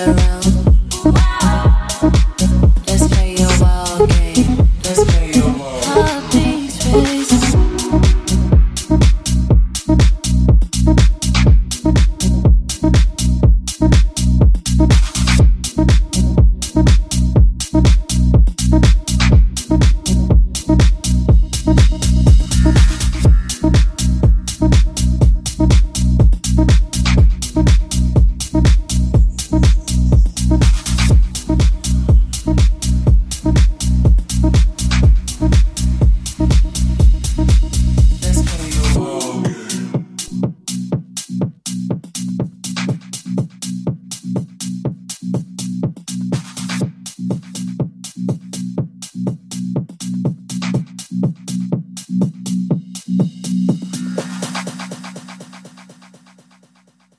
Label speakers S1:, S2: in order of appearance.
S1: around.